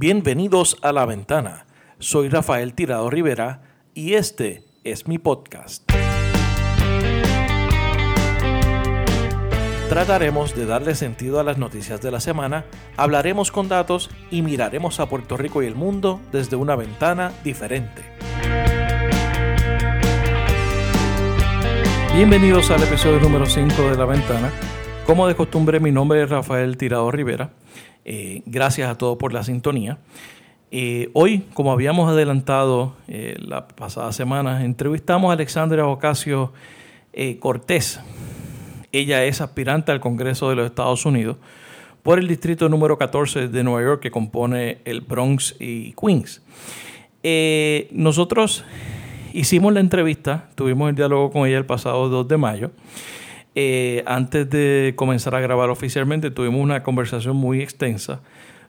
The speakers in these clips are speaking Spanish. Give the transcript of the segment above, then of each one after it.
Bienvenidos a La Ventana. Soy Rafael Tirado Rivera y este es mi podcast. Trataremos de darle sentido a las noticias de la semana, hablaremos con datos y miraremos a Puerto Rico y el mundo desde una ventana diferente. Bienvenidos al episodio número 5 de La Ventana. Como de costumbre, mi nombre es Rafael Tirado Rivera. Eh, gracias a todos por la sintonía. Eh, hoy, como habíamos adelantado eh, la pasada semana, entrevistamos a Alexandra Ocasio Cortés. Ella es aspirante al Congreso de los Estados Unidos por el distrito número 14 de Nueva York que compone el Bronx y Queens. nosotros hicimos la entrevista, tuvimos el diálogo con ella el pasado 2 de mayo. Eh, antes de comenzar a grabar oficialmente, tuvimos una conversación muy extensa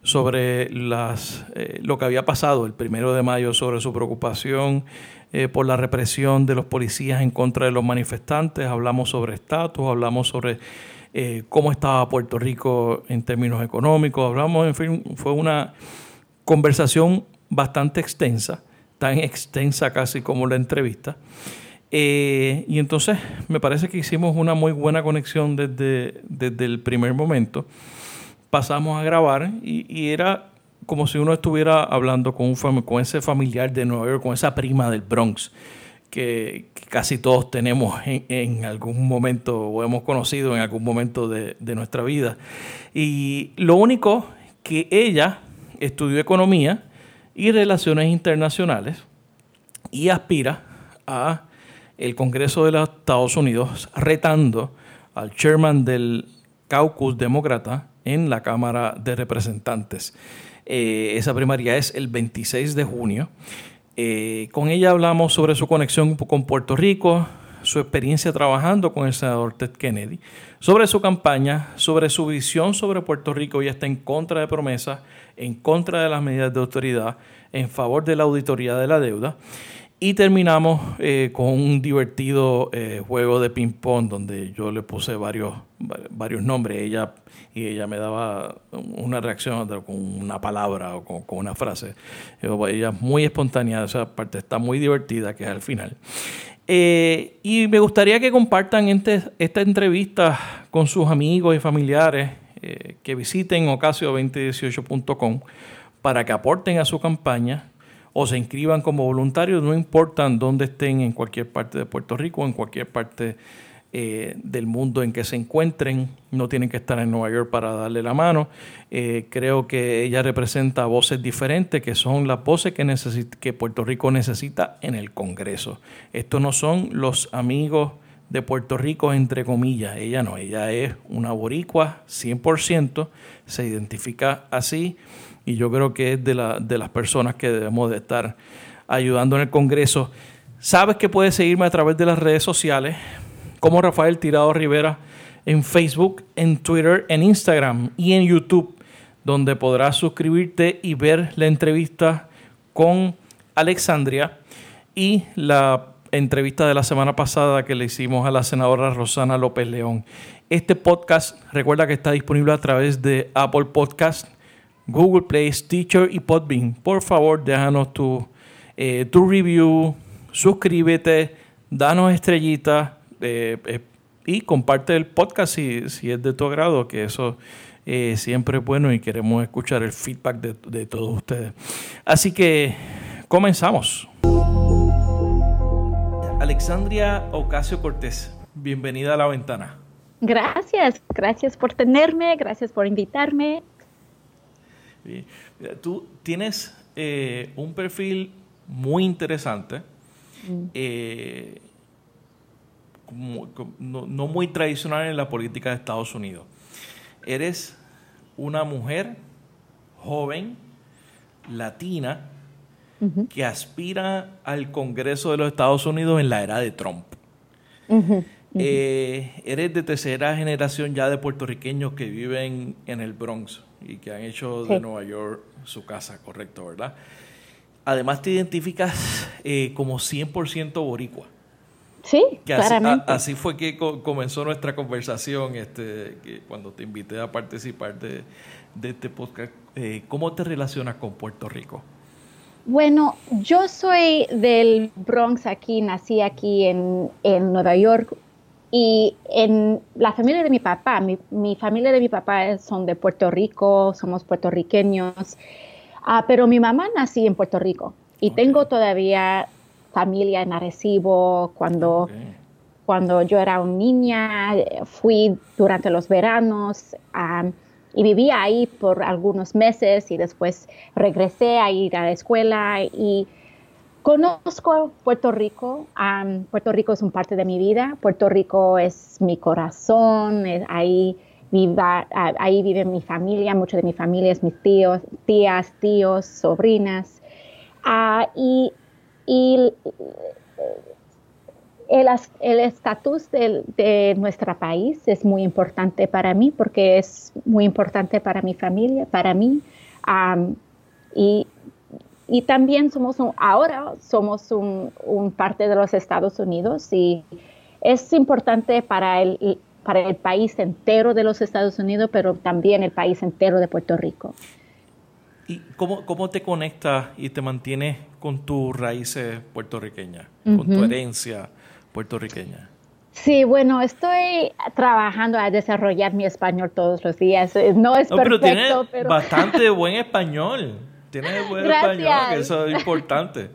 sobre las, eh, lo que había pasado el primero de mayo, sobre su preocupación eh, por la represión de los policías en contra de los manifestantes. Hablamos sobre estatus, hablamos sobre cómo estaba Puerto Rico en términos económicos. Hablamos, en fin, fue una conversación bastante extensa, tan extensa casi como la entrevista. Eh, y entonces me parece que hicimos una muy buena conexión desde, desde el primer momento. Pasamos a grabar y, era como si uno estuviera hablando con, un con ese familiar de Nueva York, con esa prima del Bronx, que, casi todos tenemos en, algún momento o hemos conocido en algún momento de, de nuestra vida. Y lo único que ella estudió economía y relaciones internacionales y aspira a el Congreso de los Estados Unidos retando al chairman del caucus demócrata en la Cámara de Representantes. Eh, esa primaria es el 26 de junio. Eh, con ella hablamos sobre su conexión con Puerto Rico, su experiencia trabajando con el senador Ted Kennedy, sobre su campaña, sobre su visión sobre Puerto Rico. Ella está en contra de promesas, en contra de las medidas de autoridad, en favor de la auditoría de la deuda. Y terminamos eh, con un divertido eh, juego de ping-pong donde yo le puse varios, varios nombres ella, y ella me daba una reacción con una palabra o con, una frase. Ella es muy espontánea, esa parte está muy divertida, que es al final. Eh, y me gustaría que compartan este, esta entrevista con sus amigos y familiares que visiten ocasio2018.com para que aporten a su campaña o se inscriban como voluntarios, no importan dónde estén en cualquier parte de Puerto Rico, en cualquier parte eh, del mundo en que se encuentren, no tienen que estar en Nueva York para darle la mano. Eh, creo que ella representa voces diferentes, que son las voces que, que Puerto Rico necesita en el Congreso. Estos no son los amigos de Puerto Rico, entre comillas. Ella no, ella es una boricua 100%, se identifica así y yo creo que es de, de las personas que debemos de estar ayudando en el Congreso. Sabes que puedes seguirme a través de las redes sociales como Rafael Tirado Rivera en Facebook, en Twitter, en Instagram y en YouTube, donde podrás suscribirte y ver la entrevista con Alexandria y la entrevista de la semana pasada que le hicimos a la senadora Rosana López León. Este podcast, recuerda que está disponible a través de Apple Podcast, Google Play, Stitcher y Podbean. Por favor, déjanos tu, eh, tu review, suscríbete, danos estrellitas eh, eh, y comparte el podcast si, si, es de tu agrado, que eso siempre es bueno y queremos escuchar el feedback de, de todos ustedes. Así que comenzamos. Alexandria Ocasio Cortés, bienvenida a la ventana. Gracias, gracias por tenerme, gracias por invitarme Tú tienes eh, un perfil muy interesante, mm. eh, no, muy tradicional en la política de Estados Unidos. Eres una mujer joven, latina, que aspira al Congreso de los Estados Unidos en la era de Trump. Eh, eres de tercera generación ya de puertorriqueños que viven en el Bronx y que han hecho de Nueva York su casa, correcto, ¿verdad? Además te identificas eh, como 100% boricua. Sí, claramente. Así, fue que comenzó nuestra conversación este, que cuando te invité a participar de, de este podcast, eh, ¿cómo te relacionas con Puerto Rico? Bueno, yo soy del Bronx aquí, nací aquí en, Nueva York y en la familia de mi papá, mi, familia de mi papá son de Puerto Rico, somos puertorriqueños, ah, pero mi mamá nací en Puerto Rico y tengo todavía familia en Arecibo cuando... Cuando yo era una niña, fui durante los veranos y viví ahí por algunos meses y después regresé a ir a la escuela y conozco Puerto Rico. Puerto Rico es un parte de mi vida. Puerto Rico es mi corazón. ahí, viva, ahí vive mi familia. Mucho de mi familia es mis tíos, tías, tíos, sobrinas. Ah, y, y el estatus de, nuestro país es muy importante para mí porque es muy importante para mi familia, para mí. y, también somos ahora somos un, parte de los Estados Unidos y es importante para el, para el país entero de los Estados Unidos, pero también el país entero de Puerto Rico. ¿Y cómo, cómo te conectas y te mantienes con tus raíces puertorriqueñas, con tu herencia? puertorriqueña? Sí, bueno, estoy trabajando a desarrollar mi español todos los días. No es perfecto, pero tiene bastante buen español. Tiene buen español, eso es importante.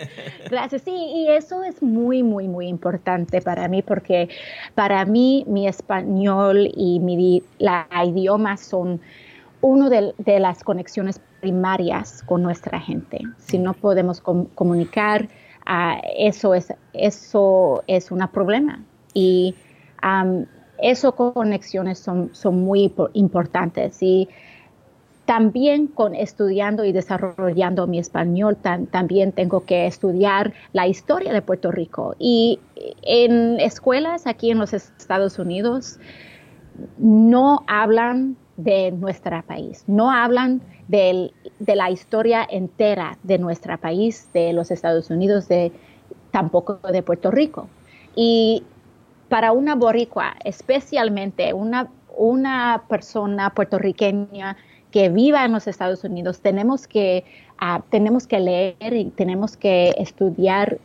Gracias, sí, y eso es muy, muy, muy importante para mí porque para mí mi español y mi la idioma son una de, las conexiones primarias con nuestra gente. Si no podemos comunicar, eso, es, eso es un problema. Y um, esas conexiones son, son muy importantes. Y también con estudiando y desarrollando mi español, también tengo que estudiar la historia de Puerto Rico. Y en escuelas aquí en los Estados Unidos no hablan de nuestro país, no hablan de la historia entera de nuestro país, de los Estados Unidos, de, tampoco de Puerto Rico. Y para una boricua, especialmente una, una persona puertorriqueña que viva en los Estados Unidos, tenemos que, ah, tenemos que leer y tenemos que estudiar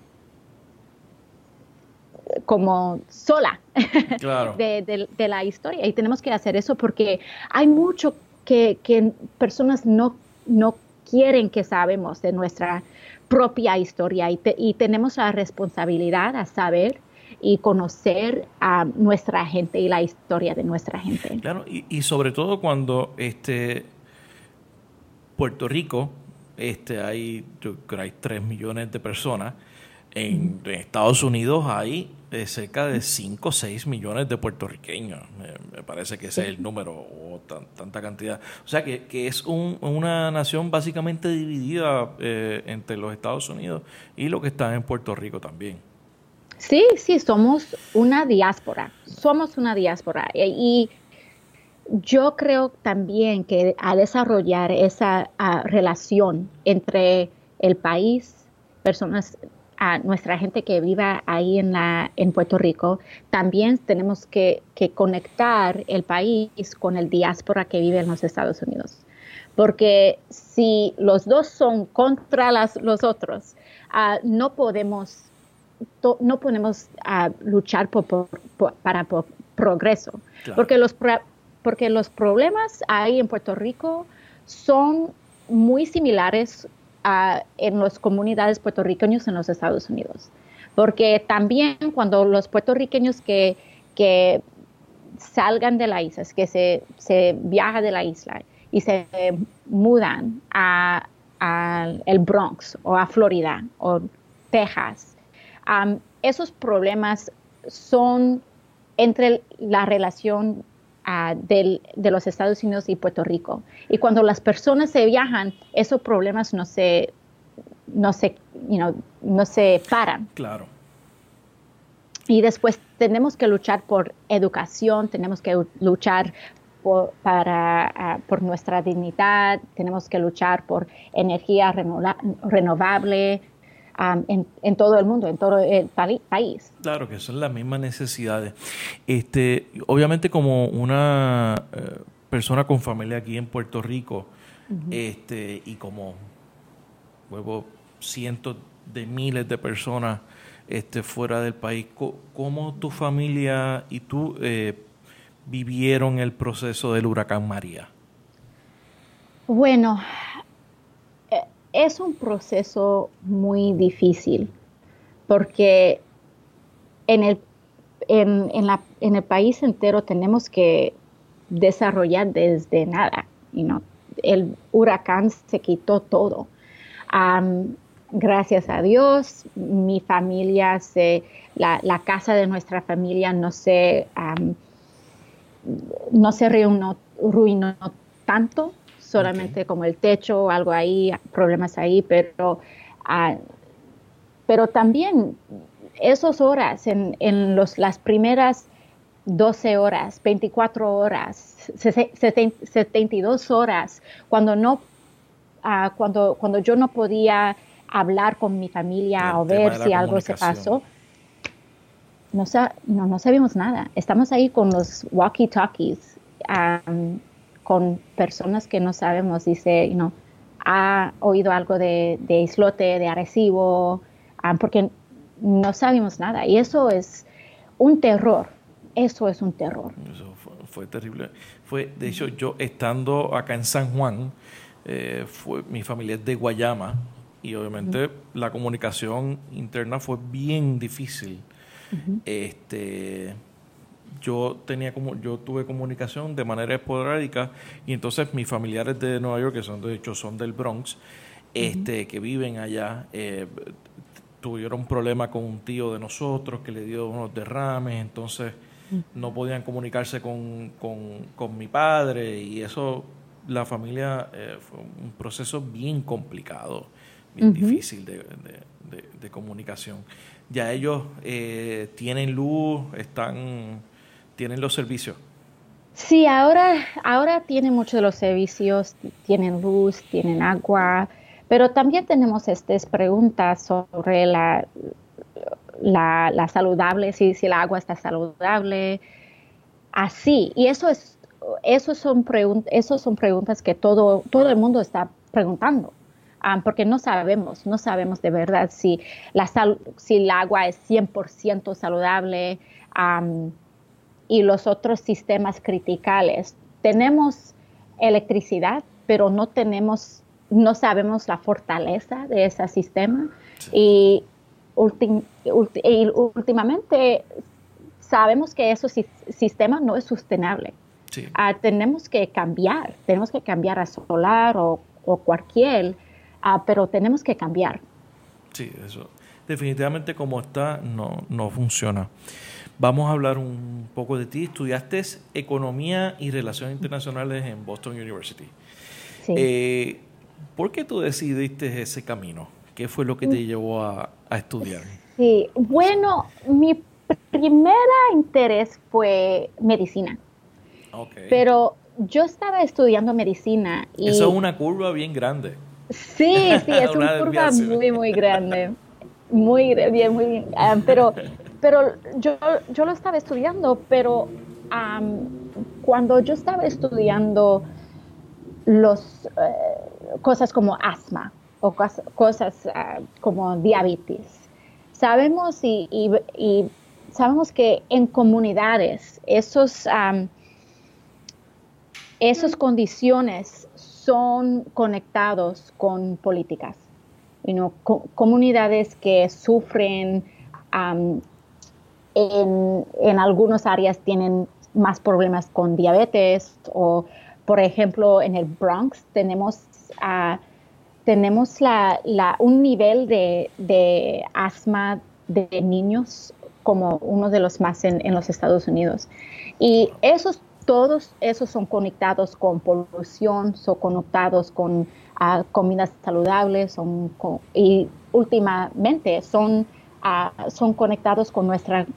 como sola de, la historia. Y tenemos que hacer eso porque hay mucho que, personas no, no quieren que sabemos de nuestra propia historia y, tenemos la responsabilidad a saber y conocer a nuestra gente y la historia de nuestra gente. Claro, y, sobre todo cuando este Puerto Rico, este hay, yo creo hay 3 millones de personas, en Estados Unidos hay cerca de 5 o 6 millones de puertorriqueños. Me, parece que ese es el número, o tanta cantidad. O sea que, que es una nación básicamente dividida eh, entre los Estados Unidos y lo que está en Puerto Rico también. Sí, sí, somos una diáspora. Somos una diáspora. Y, yo creo también que a desarrollar esa relación entre el país, personas a nuestra gente que viva ahí en, la, en Puerto Rico, también tenemos que, conectar el país con el diáspora que vive en los Estados Unidos. Porque si los dos son contra los otros, ah, no podemos, no podemos ah, luchar por, para progreso. Porque, los, porque los problemas ahí en Puerto Rico son muy similares en las comunidades puertorriqueños en los Estados Unidos. Porque también cuando los puertorriqueños que, que salgan de la isla, que se, se viaja de la isla y se mudan a, el Bronx o a Florida o Texas, esos problemas son entre la relación de los Estados Unidos y Puerto Rico. Y cuando las personas se viajan, esos problemas no se, no se, no se paran. Claro. Y después tenemos que luchar por educación, tenemos que luchar por, para, ah, por nuestra dignidad, tenemos que luchar por energía renovable, en, todo el mundo, en todo el país. Claro, que son las mismas necesidades. Este, obviamente como una eh, persona con familia aquí en Puerto Rico este, y como huevo, cientos de miles de personas este, fuera del país, ¿cómo tu familia y tú eh, vivieron el proceso del huracán María? Bueno, es un proceso muy difícil porque en el, en, la, en el país entero tenemos que desarrollar desde nada. El huracán se quitó todo. gracias a Dios, mi familia, se, la, la, casa de nuestra familia no se, no se reunó, ruinó tanto, solamente como el techo o algo ahí, problemas ahí, pero, ah, pero también esas horas, en, en los, las primeras 12 horas, 24 horas, 72 horas, cuando, no, uh, cuando, cuando yo no podía hablar con mi familia o ver si algo se pasó, no, no, no, sabíamos nada. Estamos ahí con los walkie-talkies, um, con personas que no sabemos, dice, you ha oído algo de, de islote, de Arecibo, um, porque no sabemos nada. Y eso es un terror. Eso es un terror. Eso fue, terrible. Fue, de hecho, yo estando acá en San Juan, eh, fue, mi familia es de Guayama y obviamente la comunicación interna fue bien difícil. Este yo tenía como yo tuve comunicación de manera esporádica y entonces mis familiares de Nueva York que son de hecho son del Bronx este que viven allá eh, tuvieron problema con un tío de nosotros que le dio unos derrames, entonces no podían comunicarse con, mi padre y eso, la familia eh, fue un proceso bien complicado, bien difícil de, comunicación. Ya ellos eh, tienen luz, están, tienen los servicios. Sí, ahora, ahora tienen muchos de los servicios, tienen luz, tienen agua, pero también tenemos estas preguntas sobre la, la, saludable, si, si el agua está saludable, así. Y eso es, eso son, esos son preguntas que todo, todo el mundo está preguntando. Ah, porque no sabemos, no sabemos de verdad si, la si el agua es 100% saludable y los otros sistemas criticales. Tenemos electricidad, pero no tenemos no sabemos la fortaleza de ese sistema y, últimamente sabemos que ese sistema no es sostenible. Ah, tenemos que cambiar, tenemos que cambiar a solar o, cualquier, uh, pero tenemos que cambiar. Sí, eso definitivamente como está no, no funciona. Vamos a hablar un poco de ti. Estudiaste Economía y Relaciones Internacionales en Boston University. Sí. Eh, ¿Por qué tú decidiste ese camino? ¿Qué fue lo que te llevó a, estudiar? Sí, bueno, mi primera interés fue medicina. Okay. Pero yo estaba estudiando medicina y... Eso es una curva bien grande. Sí, sí, es una, curva muy, muy grande. Muy bien, muy bien. Ah, pero pero yo, yo lo estaba estudiando, pero cuando yo estaba estudiando los, eh, cosas como asma o cosas, ah, como diabetes. Sabemos y, sabemos que en comunidades esos, esas condiciones son conectados con políticas. comunidades que sufren en, en algunas áreas tienen más problemas con diabetes o por ejemplo, en el Bronx tenemos, uh, tenemos la, un nivel de, asma de niños como uno de los más en, los Estados Unidos. Y esos, todos esos son conectados con polución, son conectados con uh, comidas saludables son y últimamente son, uh, son conectados con nuestra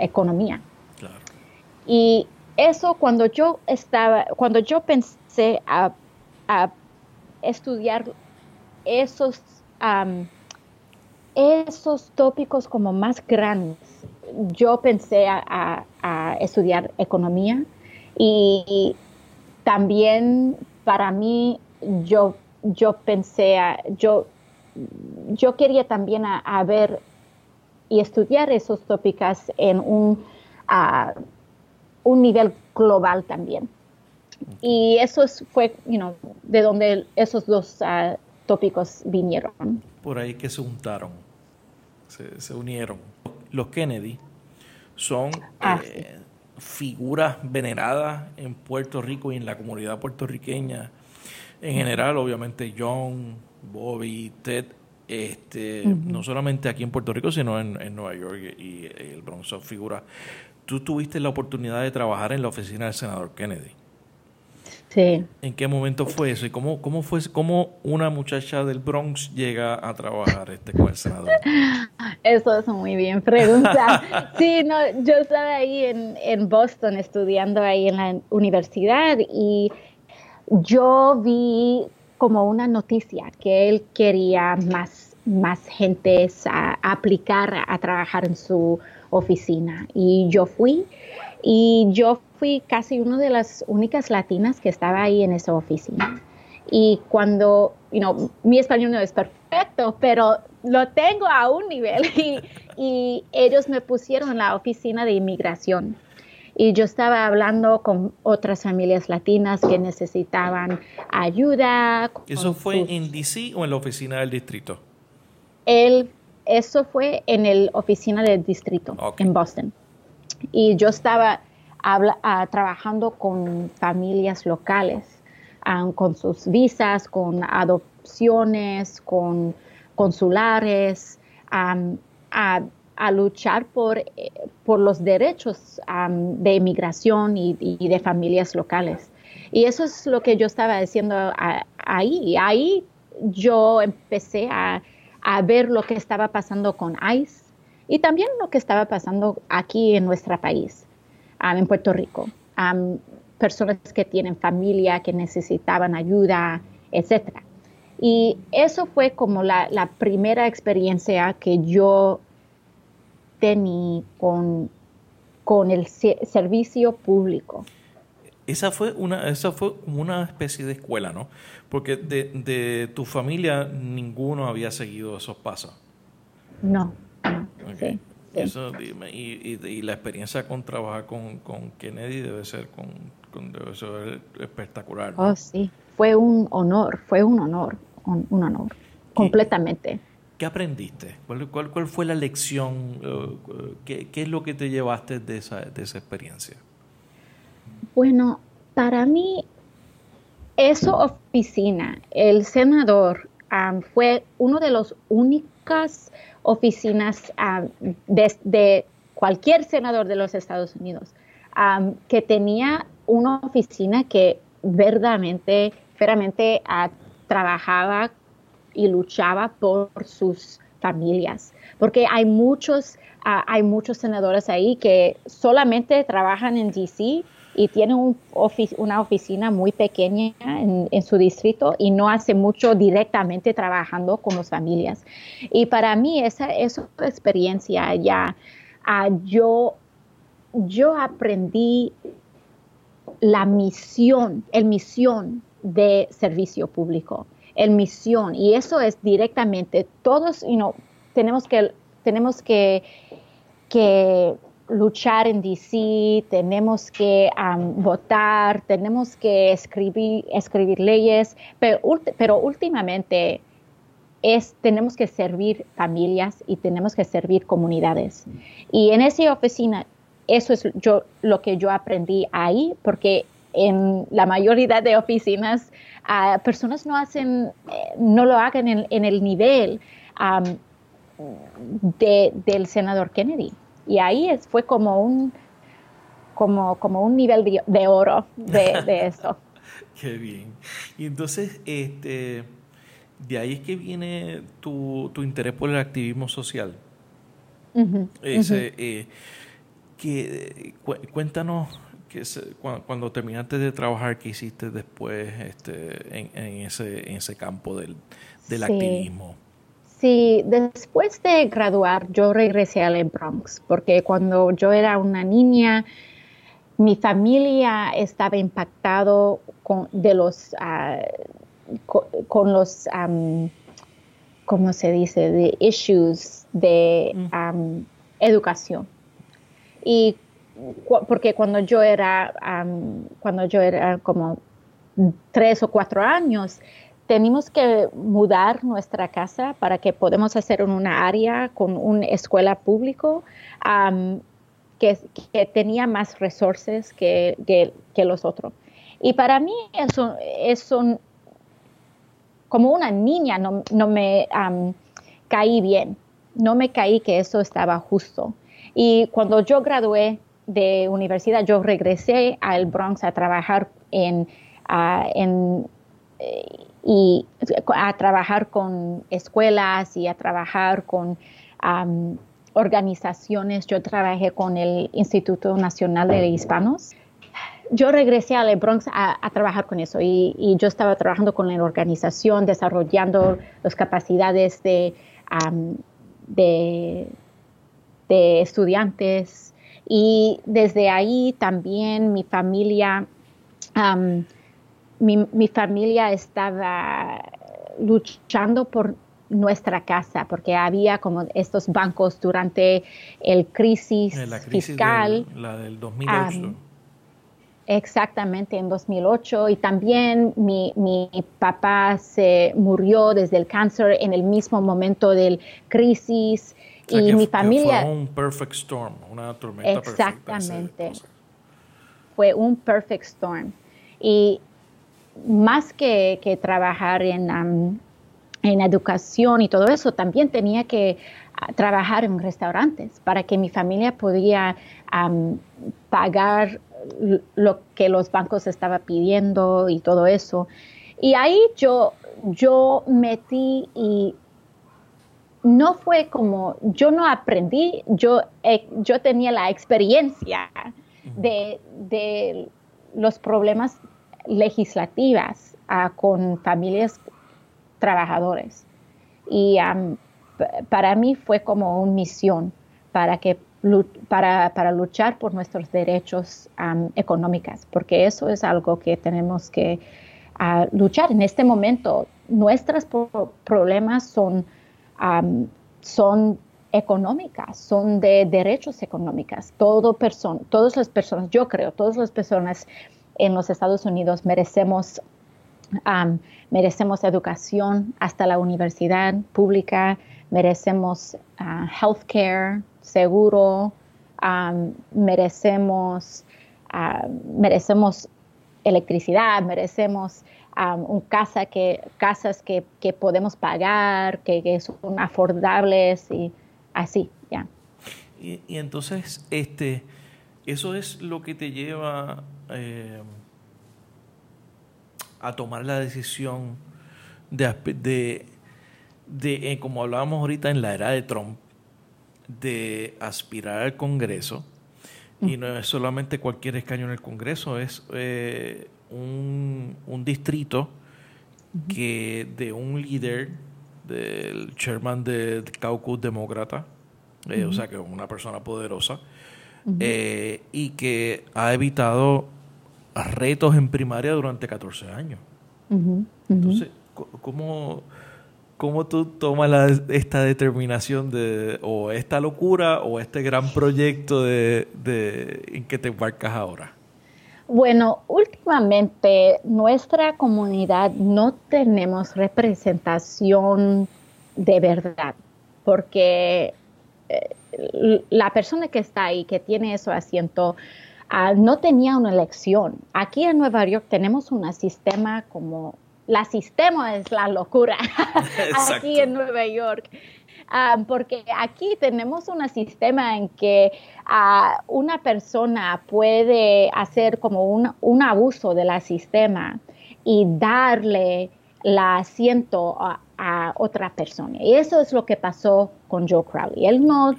economía. Claro. Y eso cuando yo estaba, cuando yo pensé a, estudiar esos, esos tópicos como más grandes, yo pensé a, estudiar economía y, también para mí, yo, yo pensé, yo, yo quería también a, ver y estudiar esos tópicos en un, un nivel global también. Y eso fue, you de donde esos dos uh, tópicos vinieron. Por ahí que se juntaron, se, unieron. Los Kennedy son ah, eh, figuras veneradas en Puerto Rico y en la comunidad puertorriqueña en general, obviamente John, Bobby, Ted, este, no solamente aquí en Puerto Rico, sino en, Nueva York y, el Bronx son figuras. Tú tuviste la oportunidad de trabajar en la oficina del senador Kennedy. Sí. ¿En qué momento fue eso? ¿Y cómo, cómo fue cómo una muchacha del Bronx llega a trabajar este con el senador? Eso es muy bien pregunta. sí, no, yo estaba ahí en, en Boston estudiando ahí en la universidad y yo vi como una noticia que él quería más, más gente a, aplicar a trabajar en su oficina y yo fui y yo fui casi una de las únicas latinas que estaba ahí en esa oficina. Y cuando, you know, mi español no es perfecto, pero lo tengo a un nivel y, y ellos me pusieron en la oficina de inmigración. Y yo estaba hablando con otras familias latinas que necesitaban ayuda. ¿Eso fue en DC o en la oficina del distrito? El, eso fue en la oficina del distrito, en Boston. Y yo estaba ah, trabajando con familias locales, ah, con sus visas, con adopciones, con consulares, a, a, luchar por, eh, por los derechos de inmigración y, de familias locales. Y eso es lo que yo estaba diciendo ahí. Ahí yo empecé a, a ver lo que estaba pasando con ICE y también lo que estaba pasando aquí en nuestro país, en Puerto Rico. personas que tienen familia, que necesitaban ayuda, etc. Y eso fue como la, la primera experiencia que yo tenía con, con el servicio público. Esa fue una, esa fue una especie de escuela, ¿no? Porque de, de tu familia ninguno había seguido esos pasos. No. Eso, y, y, la experiencia con trabajar con, Kennedy debe ser, con, debe ser espectacular. Oh, sí. Fue un honor, fue un honor, un, honor, completamente. ¿Qué aprendiste? ¿Cuál, fue la lección? Eh, ¿Qué, ¿Qué, es lo que te llevaste de esa, experiencia? Bueno, para mí, esa oficina, el senador, fue uno de los únicos oficinas de, cualquier senador de los Estados Unidos que tenía una oficina que verdaderamente, verdaderamente trabajaba y luchaba por sus familias, porque hay muchos, ah, hay muchos senadores ahí que solamente trabajan en DC y tienen una oficina muy pequeña en, su distrito y no hace mucho directamente trabajando con las familias. Y para mí esa, esa experiencia ya, ah, yo, yo aprendí la misión, el misión de servicio público el misión y eso es directamente todos tenemos que tenemos que, luchar en DC, tenemos que votar, tenemos que escribir, escribir leyes, pero, pero últimamente es, tenemos que servir familias y tenemos que servir comunidades. Y en esa oficina, eso es yo, lo que yo aprendí ahí, porque en la mayoría de oficinas personas no hacen, eh, no lo hagan en, el nivel del senador Kennedy. Y ahí es, fue como un, como, como un nivel de, oro de, eso. Qué bien. Y entonces, este, de ahí es que viene tu, tu interés por el activismo social. Ese, eh, que, cuéntanos que cuando, terminaste de trabajar, ¿qué hiciste después este, en, ese, en ese campo del, activismo? Sí, después de graduar yo regresé al Bronx porque cuando yo era una niña mi familia estaba impactado con, de los, ah, con, los, ¿cómo se dice?, de issues de educación. Y porque cuando yo era, cuando yo era como tres o cuatro años, tenemos que mudar nuestra casa para que podamos hacer en una área con una escuela público que, tenía más resources que, que, los otros. Y para mí eso, eso como una niña no, no me caí bien, no me caí que eso estaba justo. Y cuando yo gradué de universidad, yo regresé al Bronx a trabajar en, en eh, y a trabajar con escuelas y a trabajar con organizaciones. Yo trabajé con el Instituto Nacional de Hispanos. Yo regresé al Bronx a, trabajar con eso y, yo estaba trabajando con la organización, desarrollando las capacidades de, de, de estudiantes y desde ahí también mi familia, mi, familia estaba luchando por nuestra casa, porque había como estos bancos durante el crisis, eh, fiscal. la del 2008. exactamente, en 2008. Y también mi, mi, papá se murió desde el cáncer en el mismo momento del crisis y mi familia... Fue un perfect storm, una tormenta Exactamente. Fue un perfect storm. Y más que, trabajar en, en educación y todo eso, también tenía que ah, trabajar en restaurantes para que mi familia podía pagar lo que los bancos estaban pidiendo y todo eso. Y ahí yo, yo metí y no fue como, yo no aprendí, yo, eh, yo tenía la experiencia de, los problemas legislativos ah, con familias trabajadores. Y para mí fue como una misión para, que, para, luchar por nuestros derechos económicos, porque eso es algo que tenemos que ah, luchar. En este momento, nuestros problemas son son económicas, son de derechos económicos. Todas las personas, yo creo, todas las personas en los Estados Unidos merecemos, merecemos educación hasta la universidad pública, merecemos uh, health care, seguro, merecemos, merecemos electricidad, merecemos un casa que, casas que, podemos pagar, que, son afordables y así, ya. Y, entonces, este, eso es lo que te lleva eh, a tomar la decisión de, de, de eh, como hablábamos ahorita en la era de Trump, de aspirar al Congreso. Y no es solamente cualquier escaño en el Congreso, es eh, un, un distrito que de un líder del chairman del caucus demócrata, eh, o sea que una persona poderosa, eh, y que ha evitado retos en primaria durante 14 años. Entonces, ¿cómo, ¿cómo tú tomas esta determinación de, o esta locura, o este gran proyecto de, en que te embarcas ahora? Bueno, últimamente nuestra comunidad no tenemos representación de verdad, porque eh, la persona que está ahí, que tiene ese asiento, ah, no tenía una elección. Aquí en Nueva York tenemos un sistema como, la sistema es la locura aquí en Nueva York. Ah, porque aquí tenemos un sistema en que ah, una persona puede hacer como un, abuso del sistema y darle el asiento a, otra persona. Y eso es lo que pasó con Joe Crowley. Él no,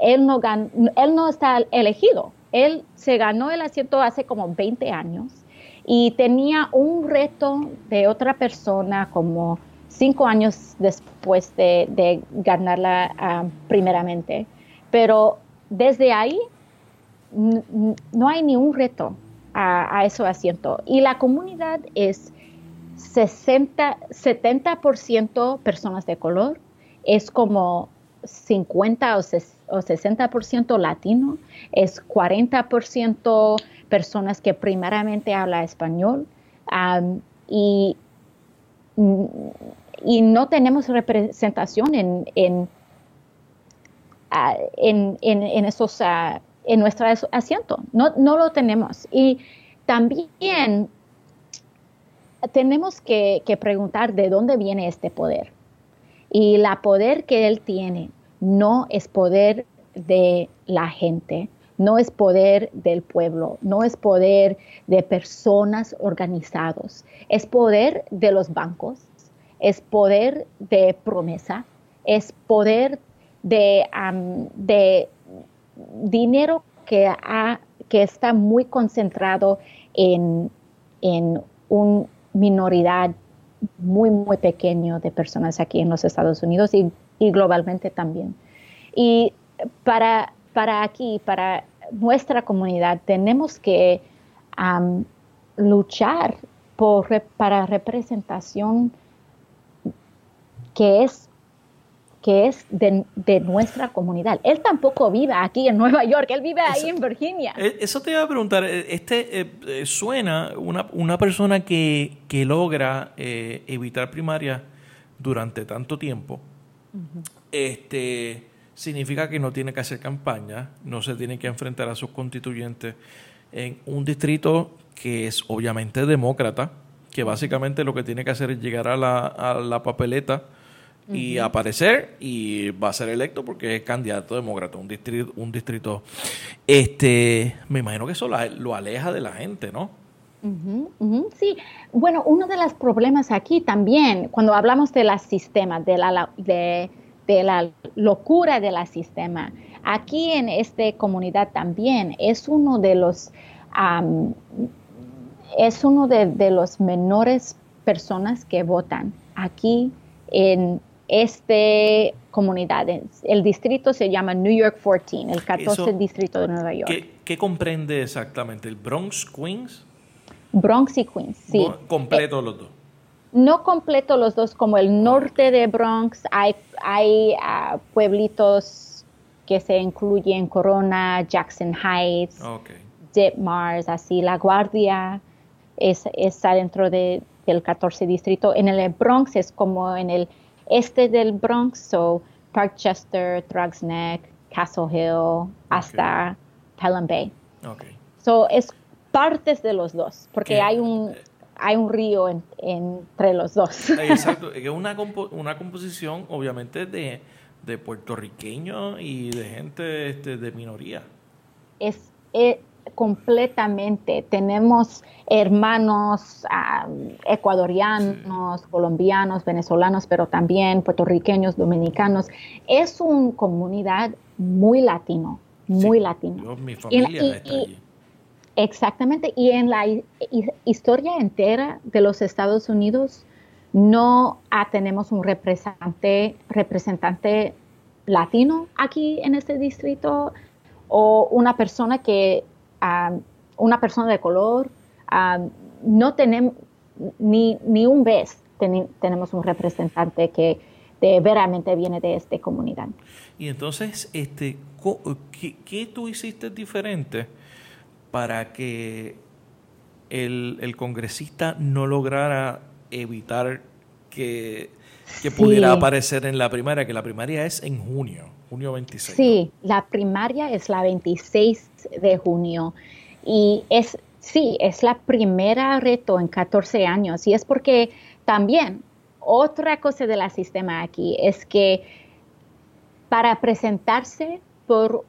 él no, él no está elegido. Él se ganó el asiento hace como 20 años y tenía un reto de otra persona como cinco años después de, ganarla ah, primeramente. Pero desde ahí no hay ni un reto a, a ese asiento. Y la comunidad es 60, 70% personas de color, es como 50 o, 60% latino, es 40% personas que primeramente habla español y, y, no tenemos representación en, en, en, en esos, en nuestro asiento, no, no lo tenemos. Y también tenemos que, preguntar de dónde viene este poder. Y la poder que él tiene no es poder de la gente, no es poder del pueblo, no es poder de personas organizados, es poder de los bancos, es poder de promesa, es poder de, dinero que, que está muy concentrado en, en un minoridad muy, muy pequeño de personas aquí en los Estados Unidos y, globalmente también. Y para, para aquí, para nuestra comunidad, tenemos que luchar por, para representación que es que es de, nuestra comunidad. Él tampoco vive aquí en Nueva York, él vive ahí en Virginia. Eh, eso te iba a preguntar, eh, este eh, suena una, una, persona que, que logra evitar primaria durante tanto tiempo, este, significa que no tiene que hacer campaña, no se tiene que enfrentar a sus constituyentes en un distrito que es obviamente demócrata, que básicamente lo que tiene que hacer es llegar a la, a la papeleta, y aparecer y va a ser electo porque es candidato demócrata, un distrito, un distrito. Este, me imagino que eso lo aleja de la gente, ¿no? Sí, bueno, uno de los problemas aquí también, cuando hablamos de la sistema, de la, de, la locura de la sistema, aquí en esta comunidad también es uno de los, es uno de, de los menores personas que votan aquí en este comunidad. El distrito se llama New York 14, el 14 distrito de Nueva York. ¿qué, comprende exactamente? ¿El Bronx, Queens? Bronx y Queens, sí. ¿Completo los dos? No completo los dos, como el norte de Bronx, hay, hay ah, pueblitos que se incluyen Corona, Jackson Heights, okay. Mars, así, La Guardia es, está dentro de, del 14 distrito. En el Bronx es como en el este del Bronx, so Parkchester, Thrugs Neck, Castle Hill, hasta Pelham Bay. Okay. So es partes de los dos, porque hay un hay un río entre los dos. Exacto, es una, una composición obviamente de, de puertorriqueños y de gente este, de minoría. Es, es, completamente. Tenemos hermanos ah, ecuatorianos, colombianos, venezolanos, pero también puertorriqueños, dominicanos. Es una comunidad muy latino, muy latino. mi familia Exactamente. Y en la historia entera de los Estados Unidos no tenemos un representante, representante latino aquí en este distrito o una persona que una persona de color, no tenemos ni, ni un vez tenemos un representante que de veramente viene de esta comunidad. Y entonces, este, ¿qué, tú hiciste diferente para que el, congresista no lograra evitar que, pudiera aparecer en la primaria, que la primaria es en junio, junio 26? Sí, la primaria es la 26 de junio. Y es, sí, es la primera reto en 14 años. Y es porque también otra cosa del sistema aquí es que para presentarse por,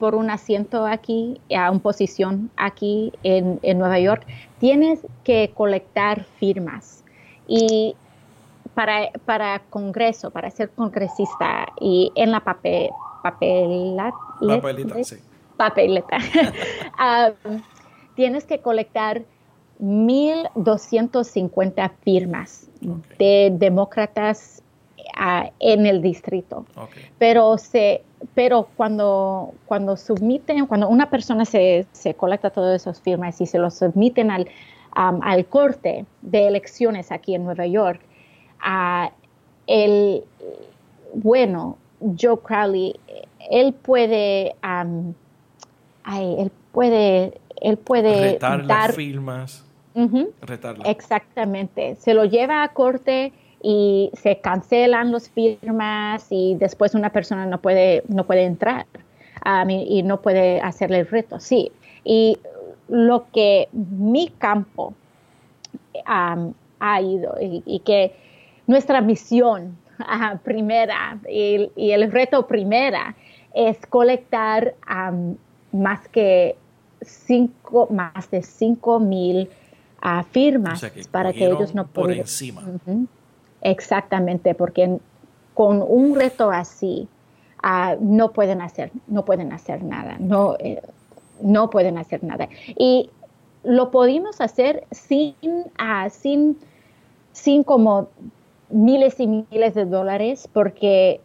por un asiento aquí, a una posición aquí en, en, Nueva York, tienes que colectar firmas. Y para, para Congreso, para ser congresista y en la papel, papelita, sí papeleta. Ah, tienes que colectar 1.250 firmas de demócratas en el distrito. Pero, se, pero cuando, cuando submiten, cuando una persona se, se colecta todas esas firmas y se los submiten al, al corte de elecciones aquí en Nueva York, el, bueno, Joe Crowley, él puede, él puede, él puede Retar dar las firmas. Exactamente. Se lo lleva a corte y se cancelan las firmas y después una persona no puede, no puede entrar y, no puede hacerle el reto. Sí. Y lo que mi campo ha ido y, que nuestra misión primera y, el reto primera es colectar más que cinco, más de 5 mil firmas para que ellos no puedan. Por encima. Exactamente, porque con un reto así ah, no pueden hacer, no pueden hacer nada, no, eh, no pueden hacer nada. Y lo pudimos hacer sin, uh, sin, sin como miles y miles de dólares, porque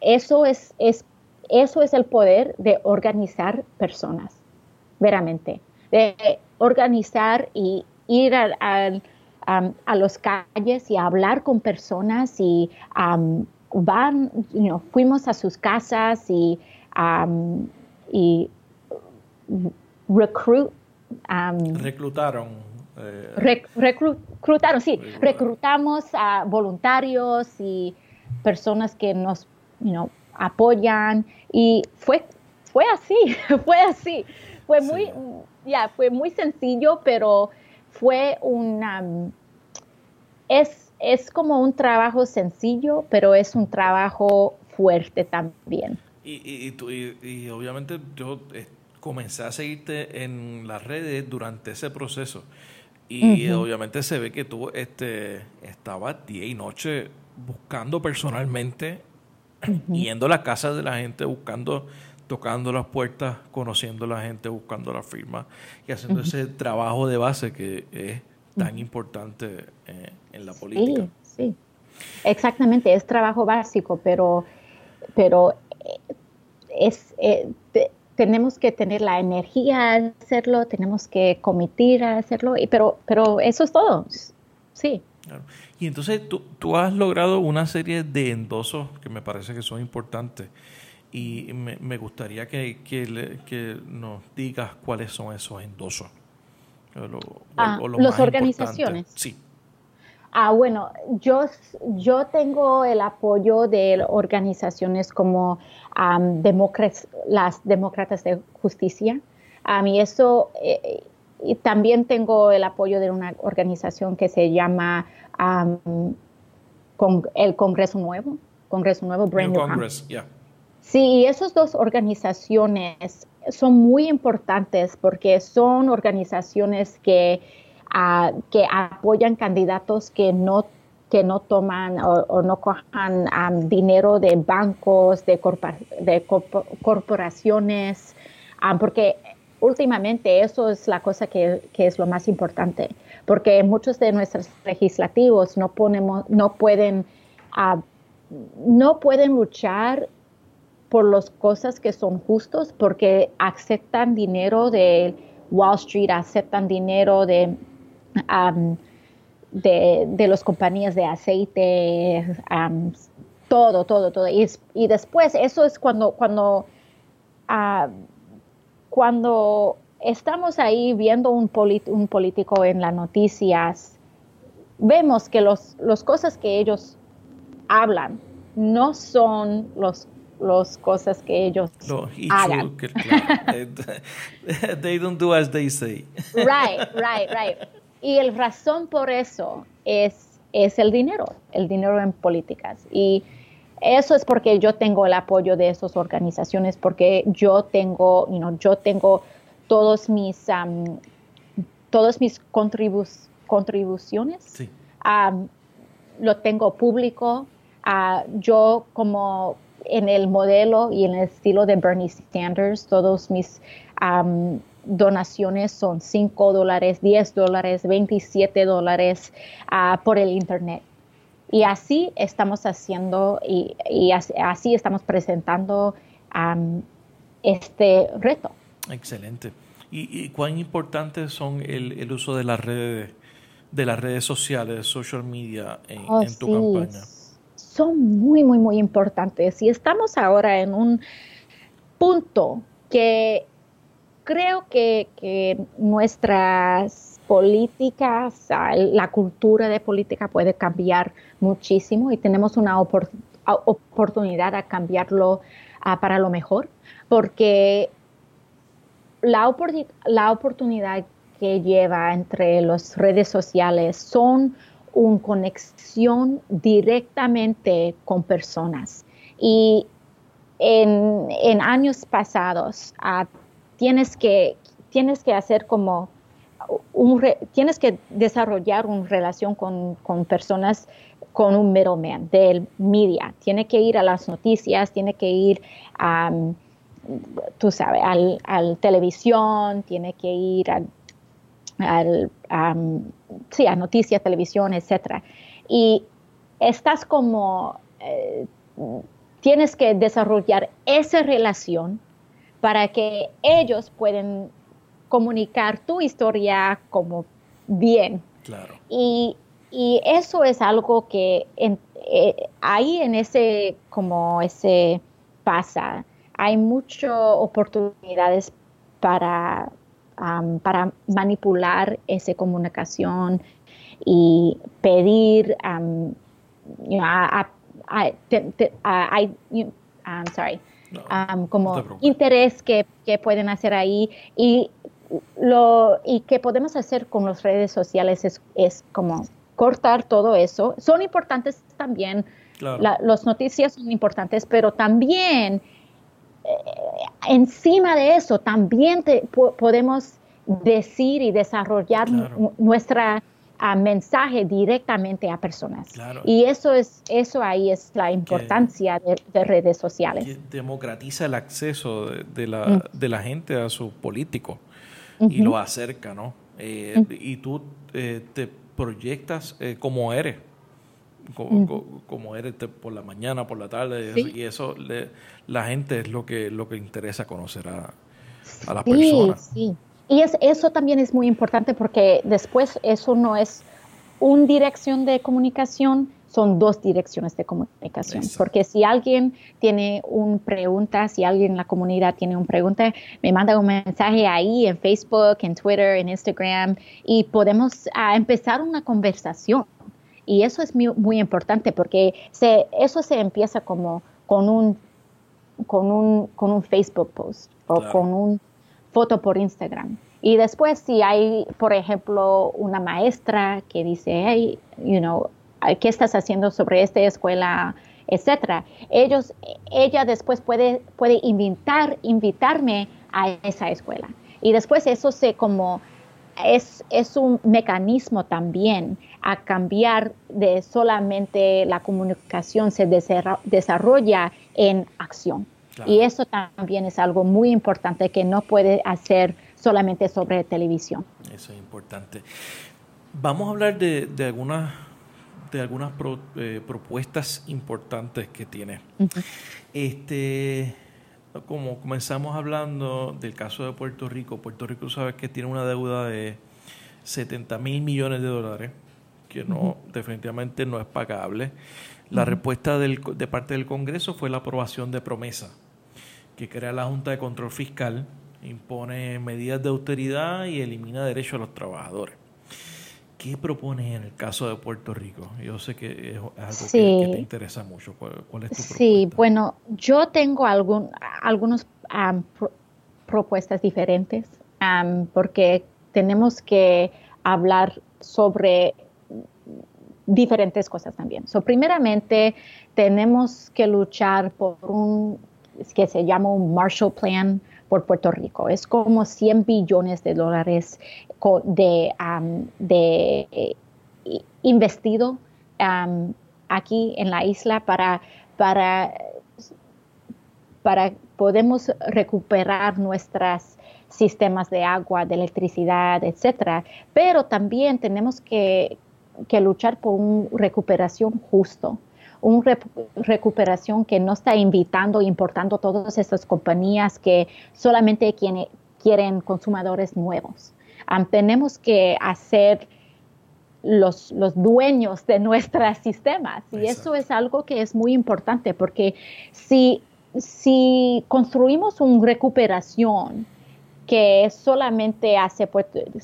eso es, es, eso es el poder de organizar personas, veramente, de organizar y ir a, a las calles y hablar con personas y van, fuimos a sus casas y, y recruit, reclutaron. Eh, reclutaron, sí, reclutamos a voluntarios y personas que nos apoyan y fue, fue así, fue así, fue muy, ya, fue muy sencillo, pero fue una... Es, es como un trabajo sencillo, pero es un trabajo fuerte también. Y, y, obviamente yo eh, comencé a seguirte en las redes durante ese proceso. Y obviamente se ve que tú este, estabas día y noche buscando personalmente, yendo a la casa de la gente, buscando tocando las puertas, conociendo a la gente, buscando la firma y haciendo ese trabajo de base que es tan importante eh, en la política. Sí, sí, exactamente, es trabajo básico, pero, pero eh, es, eh, tenemos que tener la energía a hacerlo, tenemos que comitir a hacerlo, y, pero, pero eso es todo, sí. Y entonces tú, tú has logrado una serie de endosos que me parece que son importantes y me, gustaría que, que, nos digas cuáles son esos endosos. Ah, las organizaciones. Sí. Ah, bueno, yo, yo tengo el apoyo de organizaciones como las demócratas de justicia. A mí eso, eh, y también tengo el apoyo de una organización que se llama con, el Congreso Nuevo, Congreso Nuevo, Brand New Congress, Sí, esas dos organizaciones son muy importantes porque son organizaciones que, ah, que apoyan candidatos que no que no toman o, no cojan dinero de bancos, de, de corporaciones, porque últimamente eso es la cosa que, que, es lo más importante, porque muchos de nuestros legislativos no, ponemos, no, pueden, ah, no pueden luchar por las cosas que son justos, porque aceptan dinero de Wall Street, aceptan dinero de, de, las compañías de aceite, todo, todo, todo. Y, y, después, eso es cuando, cuando, ah, cuando estamos ahí viendo un, un político en las noticias, vemos que las los cosas que ellos hablan no son los las cosas que ellos hagan. they don't do as they say. Right, right, right. Y el razón por eso es, es el dinero, el dinero en políticas. Y eso es porque yo tengo el apoyo de esas organizaciones, porque yo tengo, you know, yo tengo todos mis, um, todos mis contribuciones. Sí. Um, lo tengo público. Uh, yo como en el modelo y en el estilo de Bernie Sanders. Todos mis donaciones son 5 dólares, 10 dólares, 27 dólares ah, por el Internet. Y así estamos haciendo y, así, estamos presentando este reto. Excelente. ¿Y, cuán importantes son el, uso de las redes, de las redes sociales, social media en, oh, tu campaña? Son muy, muy, muy importantes. Y estamos ahora en un punto que creo que, nuestras políticas, la cultura de política puede cambiar muchísimo y tenemos una oportunidad a cambiarlo ah, para lo mejor, porque la, la oportunidad que lleva entre las redes sociales son una conexión directamente con personas. Y en, años pasados uh, tienes, que, tienes que hacer como tienes que desarrollar una relación con, personas con un middleman del media. Tiene que ir a las noticias, tiene que ir a, tú sabes, al, televisión, tiene que ir a, al, sí, a noticias, televisión, etc. Y estás como, eh, tienes que desarrollar esa relación para que ellos puedan comunicar tu historia como bien. Claro. Y, eso es algo que eh, ahí en ese, como ese pasa, hay muchas oportunidades para, para manipular esa comunicación y pedir sorry, como interés que, que, pueden hacer ahí y lo y que podemos hacer con las redes sociales es, es como cortar todo eso. Son importantes también, las noticias son importantes, pero también encima de eso también te, podemos decir y desarrollar nuestra mensaje directamente a personas. Y eso es eso ahí es la importancia de, redes sociales. democratiza el acceso de, la, mm. de la gente a su político y lo acerca, ¿no? Eh, y tú eh, te proyectas eh, como eres, como, eres por la mañana, por la tarde, y eso la gente es lo que, lo que interesa conocer a, a la persona. Sí, y es, eso también es muy importante porque después eso no es una dirección de comunicación, son dos direcciones de comunicación. Porque si alguien tiene una pregunta, si alguien en la comunidad tiene una pregunta, me manda un mensaje ahí en Facebook, en Twitter, en Instagram y podemos ah, empezar una conversación. Y eso es muy, importante porque se, eso se empieza como con un, con un, con un Facebook post o con una foto por Instagram. Y después si hay, por ejemplo, una maestra que dice, hey, you know, ¿qué estás haciendo sobre esta escuela? etcétera. Ellos, ella después puede, puede invitar, invitarme a esa escuela. Y después eso se como es, es un mecanismo también a cambiar de solamente la comunicación se desarrolla en acción. Y eso también es algo muy importante que no puede hacer solamente sobre televisión. Eso es importante. Vamos a hablar de, de algunas de algunas eh, propuestas importantes que tiene. Este, como comenzamos hablando del caso de Puerto Rico, Puerto Rico sabe que tiene una deuda de 70 mil millones de dólares, que no, definitivamente no es pagable. La respuesta del, de parte del Congreso fue la aprobación de promesa, que crea la Junta de Control Fiscal, impone medidas de austeridad y elimina derechos a los trabajadores. ¿Qué propones en el caso de Puerto Rico? Yo sé que es algo que, te interesa mucho. ¿Cuál, es tu propuesta? Sí, bueno, yo tengo algún, algunas propuestas diferentes porque tenemos que hablar sobre diferentes cosas también. So, primeramente, tenemos que luchar por un que se llama un Marshall Plan por Puerto Rico. Es como 100 billones de dólares de, de investido aquí en la isla para, para, para podemos recuperar nuestros sistemas de agua, de electricidad, etcétera. Pero también tenemos que que luchar por una recuperación justo, una recuperación que no está invitando importando todas estas compañías que solamente quieren consumidores nuevos. tenemos que hacer los, los, dueños de nuestros sistemas y eso es algo que es muy importante porque si, si construimos una recuperación que solamente hace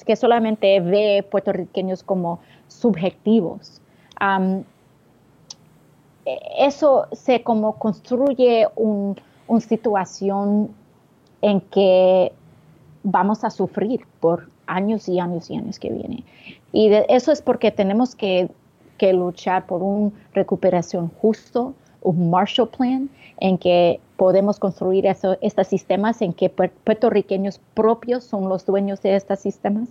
que solamente ve puertorriqueños como subjetivos. Eso se como construye una situación en que vamos a sufrir por años y años y años que viene. Y eso es porque tenemos que, que luchar por una recuperación justo, un Marshall Plan en que podemos construir estos sistemas en que puertorriqueños propios son los dueños de estos sistemas.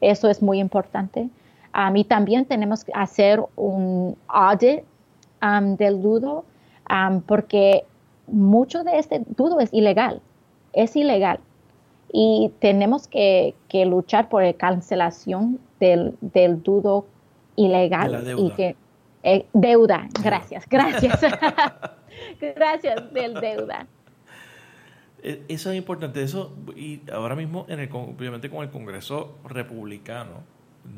Eso es muy importante. Um, y también tenemos que hacer un audit del dudo porque mucho de este dudo es ilegal, es ilegal. Y tenemos que, luchar por la cancelación del, del dudo ilegal. y que eh, deuda, gracias, gracias. gracias del deuda. E, eso es importante, eso, y ahora mismo, en el, obviamente con el Congreso republicano,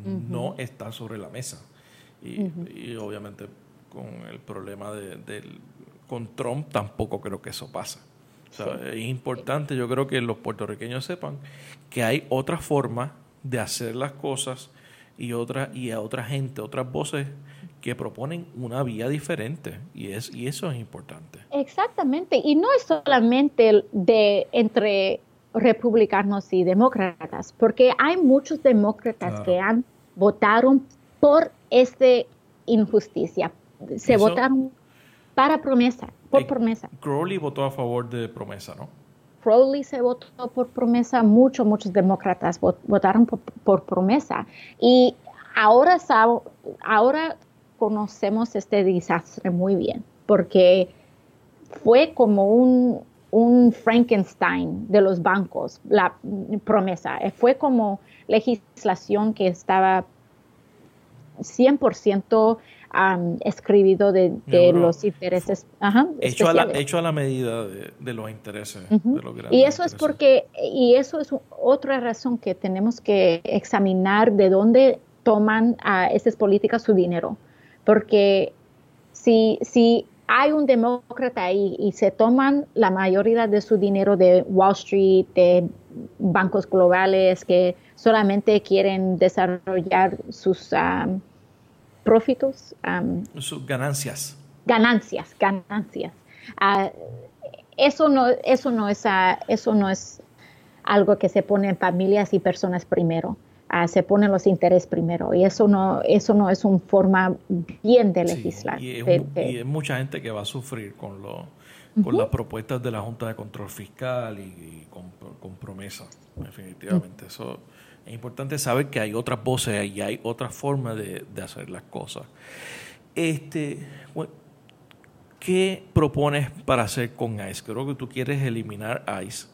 no está sobre la mesa. Y, obviamente con el problema de, del, con Trump tampoco creo que eso pasa. Es importante, yo creo que los puertorriqueños sepan que hay otra forma de hacer las cosas y otra y a otra gente, otras voces que proponen una vía diferente y es y eso es importante. Exactamente, y no es solamente de entre republicanos y demócratas, porque hay muchos demócratas que han votaron por esta injusticia. Se votaron para promesa, por eh, promesa. Crowley votó a favor de promesa, ¿no? Crowley se votó por promesa, muchos, muchos demócratas votaron por, por, promesa. Y ahora, ahora conocemos este desastre muy bien, porque fue como un, un Frankenstein de los bancos, la promesa. Fue como legislación que estaba 100% escribido de, los intereses. hecho, a la, hecho, a la, medida de, los intereses de los grandes Y eso es porque, y eso es otra razón que tenemos que examinar de dónde toman a estas políticas su dinero. Porque si, si hay un demócrata ahí y se toman la mayoría de su dinero de Wall Street, de bancos globales que solamente quieren desarrollar sus um, profitos. Um, sus ganancias. Ganancias, ganancias. Uh, eso, no, eso, no es, uh, eso no es algo que se pone en familias y personas primero. Ah, se ponen los intereses primero y eso no eso no es una forma bien de legislar. y, es, mucha gente que va a sufrir con, lo, con las propuestas de la Junta de Control Fiscal y, con, promesas, definitivamente. Eso es importante saber que hay otras voces y hay otras formas de, hacer las cosas. Este, ¿Qué propones para hacer con ICE? Creo que tú quieres eliminar ICE.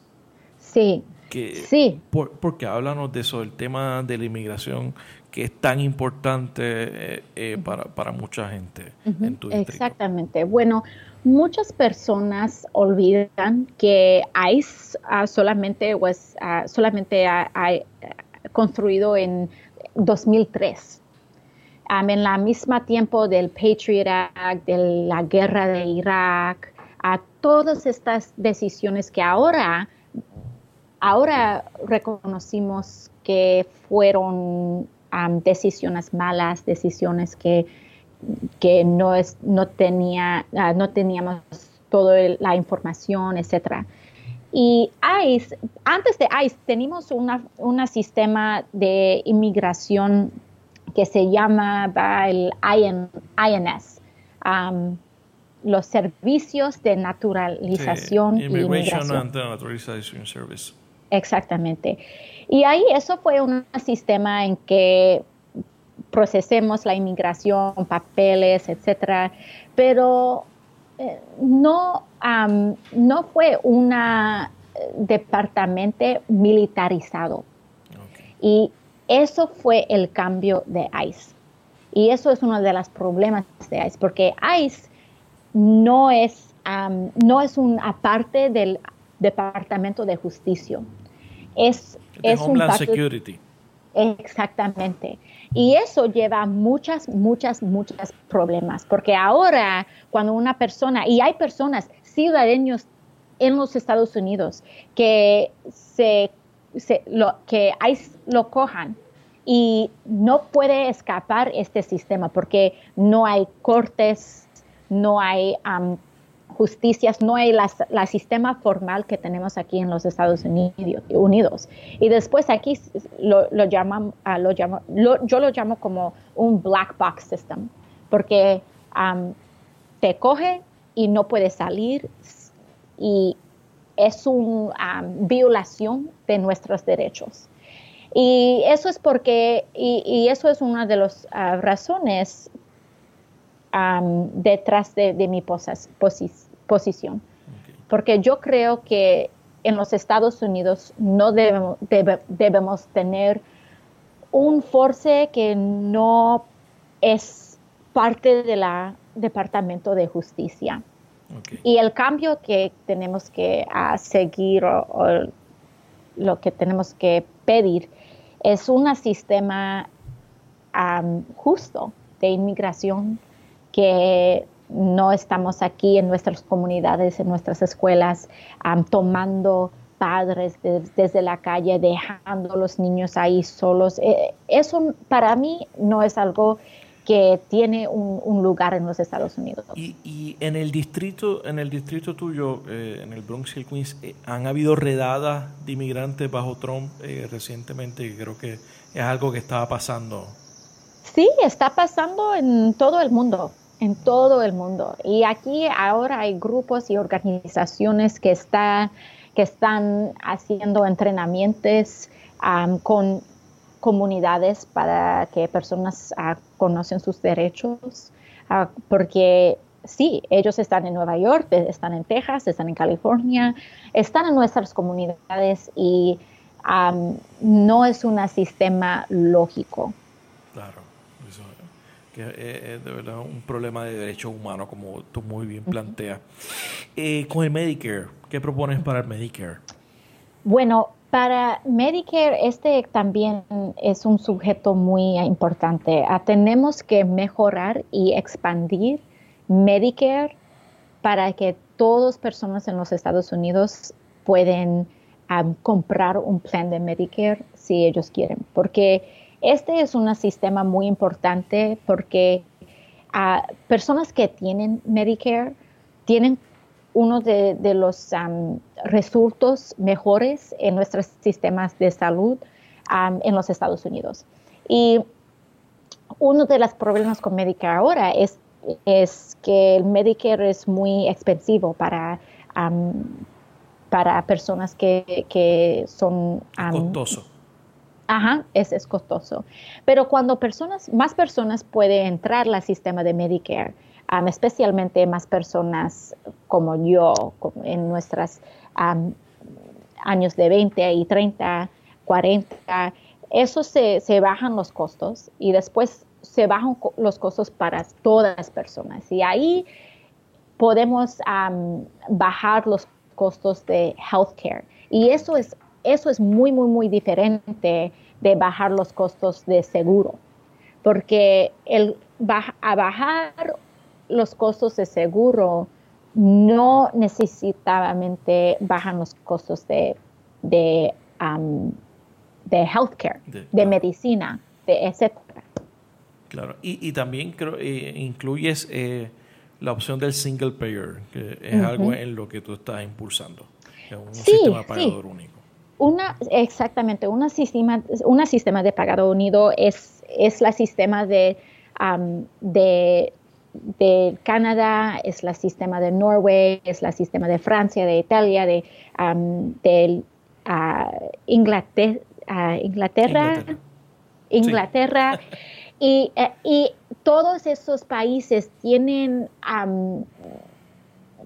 Sí, sí. Por, porque háblanos de eso, el tema de la inmigración que es tan importante eh, eh, para, mucha gente en tu distrito. Exactamente. Bueno, muchas personas olvidan que ICE uh, solamente, was, uh, solamente ha, construido en 2003. en la misma tiempo del Patriot Act, de la guerra de Irak, a todas estas decisiones que ahora Ahora reconocimos que fueron decisiones malas, decisiones que, que no, es, no, tenía, ah, no teníamos toda la información, etc. Y ICE, antes de ICE, teníamos un sistema de inmigración que se llama el INS, los servicios de naturalización y Immigration and Naturalization Service. Exactamente. Y ahí eso fue un sistema en que procesemos la inmigración, papeles, etcétera, pero no, no fue un eh, departamento militarizado. Y eso fue el cambio de ICE. Y eso es uno de los problemas de ICE, porque ICE no es, no es una parte del Departamento de Justicia. Es, es Homeland Security. Exactamente. Y eso lleva muchas, muchas, muchas problemas, porque ahora cuando una persona, y hay personas, ciudadanos en los Estados Unidos, que, se, lo, que lo cojan y no puede escapar este sistema porque no hay cortes, no hay justicias, no hay la, sistema formal que tenemos aquí en los Estados Unidos. Y después aquí lo, lo, ah, lo llamo, yo lo llamo como un black box system, porque te coge y no puedes salir y es una violación de nuestros derechos. Y eso es porque, y, eso es una de las ah, razones detrás de, mi posición. Porque yo creo que en los Estados Unidos no debemos, debemos tener un force que no es parte del Departamento de Justicia. Y el cambio que tenemos que seguir o, lo que tenemos que pedir es un sistema justo de inmigración que no estamos aquí en nuestras comunidades, en nuestras escuelas, tomando padres desde la calle, dejando a los niños ahí solos. Eh, eso para mí no es algo que tiene un, lugar en los Estados Unidos. Y, en el distrito, en el distrito tuyo, eh, en el Bronx y el Queens, eh, han habido redadas de inmigrantes bajo Trump recientemente, creo que es algo que estaba pasando. Sí, está pasando en todo el mundo en todo el mundo. Y aquí ahora hay grupos y organizaciones que, está, que están haciendo entrenamientos con comunidades para que personas uh, conocen sus derechos, ah, porque sí, ellos están en Nueva York, están en Texas, están en California, están en nuestras comunidades y no es un sistema lógico. Claro que es de verdad un problema de derechos humanos, como tú muy bien planteas. Eh, con el Medicare, ¿qué propones para el Medicare? Bueno, para Medicare, este también es un sujeto muy importante. Ah, tenemos que mejorar y expandir Medicare para que todas personas en los Estados Unidos pueden ah, comprar un plan de Medicare si ellos quieren, porque este es un sistema muy importante porque a personas que tienen Medicare tienen uno de, los resultados mejores en nuestros sistemas de salud en los Estados Unidos. Y uno de los problemas con Medicare ahora es, es que el Medicare es muy expensivo para, para personas que, que son... costoso Ajá, es, es costoso. Pero cuando personas, más personas pueden entrar al sistema de Medicare, especialmente más personas como yo, en nuestros años de 20 y 30, 40, eso se, se, bajan los costos y después se bajan los costos para todas las personas. Y ahí podemos bajar los costos de healthcare. Y eso es eso es muy, muy, muy diferente de bajar los costos de seguro, porque el, a bajar los costos de seguro no necesariamente bajan los costos de, de, de healthcare, de, medicina, de etcétera. Claro, y, también creo, eh, incluyes eh, la opción del single payer, que es algo en lo que tú estás impulsando, un sistema pagador único. Una, exactamente, un sistema, una sistema de pagado unido es, es la sistema de, de, Canadá, es la sistema de Norway, es la sistema de Francia, de Italia, de, Inglaterra, Inglaterra, Inglaterra. y, eh, y, todos esos países tienen,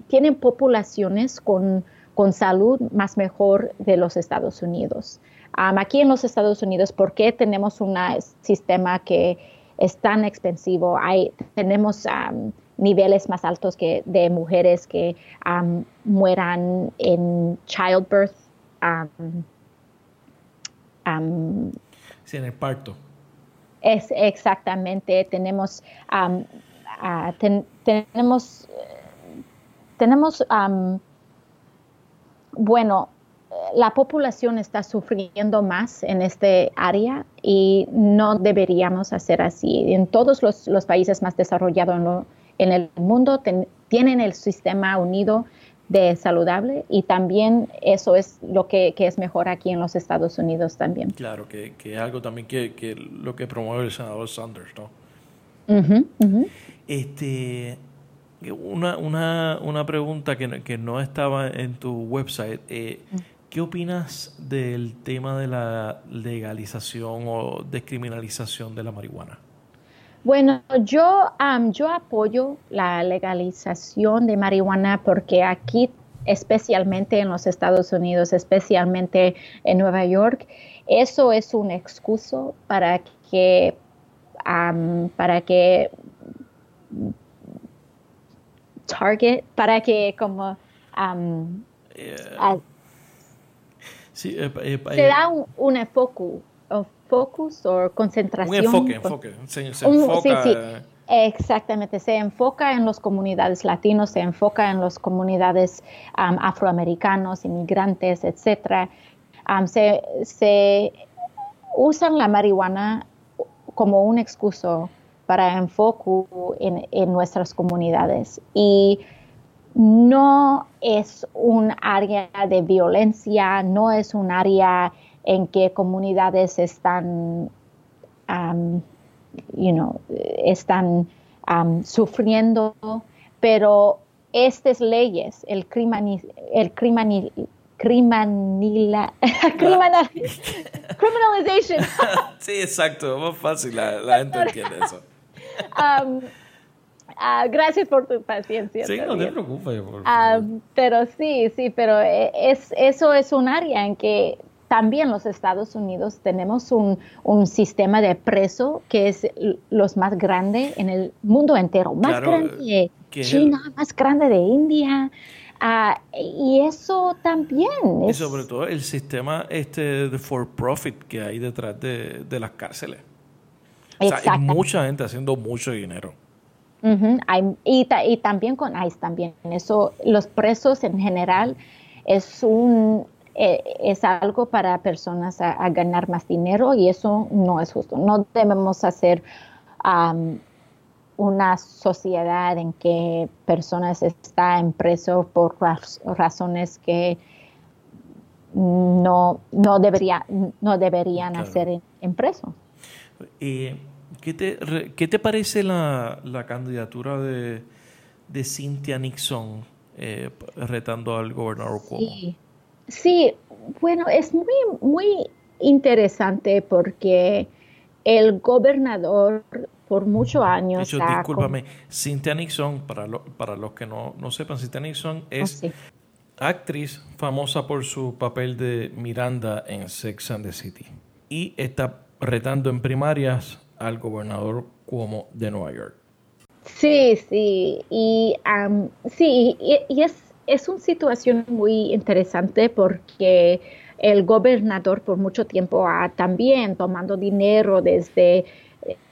tienen poblaciones con con salud más mejor de los Estados Unidos. aquí en los Estados Unidos, ¿por qué tenemos un sistema que es tan expensivo. Hay, tenemos niveles más altos que de mujeres que mueran en childbirth. sí, en el parto. Es exactamente, tenemos, tenemos, tenemos, bueno, la población está sufriendo más en este área y no deberíamos hacer así. En todos los, países más desarrollados en, el mundo tienen el sistema unido de saludable y también eso es lo que, es mejor aquí en los Estados Unidos también. Claro, que, es algo también que, lo que promueve el senador Sanders, ¿no? Este, una, una, una pregunta que, no estaba en tu website. Eh, mm. ¿Qué opinas del tema de la legalización o descriminalización de la marihuana? Bueno, yo, yo apoyo la legalización de marihuana porque aquí, especialmente en los Estados Unidos, especialmente en Nueva York, eso es un excuso para que, para que target, para que como eh, sí, eh, eh, se da un, un enfoque focus o concentración. Un enfoque, enfoque. Se, enfoca, sí, sí. Exactamente, se enfoca en las comunidades latinos, se enfoca en las comunidades afroamericanos, inmigrantes, etc. se, se, usan la marihuana como un excuso para enfoque en, en nuestras comunidades y no es un área de violencia, no es un área en qué comunidades están, um, you know, están um, sufriendo, pero estas leyes, el crimen, el crimen, criminal, criminal, criminalization. sí, exacto, más fácil, la, gente entiende eso. Um, uh, gracias por tu paciencia. Sí, no te preocupes. pero sí, sí, pero eh, es, eso es un área en que también los Estados Unidos tenemos un, sistema de preso que es los más grande en el mundo entero, más grande de China, más grande de India. Ah, y eso también. Y sobre todo el sistema este de for profit que hay detrás de, las cárceles. Hay mucha gente haciendo mucho dinero. y, y, también con ICE también. Eso, los presos en general es un eh, es algo para personas a, ganar más dinero y eso no es justo. No debemos hacer una sociedad en que personas están preso por razones que no, no, debería, no deberían hacer en, preso. ¿Qué, te, ¿Qué te parece la, candidatura de, de Cynthia Nixon eh, retando al gobernador Cuomo? Sí, bueno, es muy, muy interesante porque el gobernador por muchos años... De discúlpame, Cynthia Nixon, para, para los que no, no sepan, Cynthia Nixon oh, es actriz famosa por su papel de Miranda en Sex and the City. Y está retando en primarias al gobernador Cuomo de Nueva York. Sí, sí, y sí, y es es una situación muy interesante porque el gobernador por mucho tiempo ha también tomando dinero desde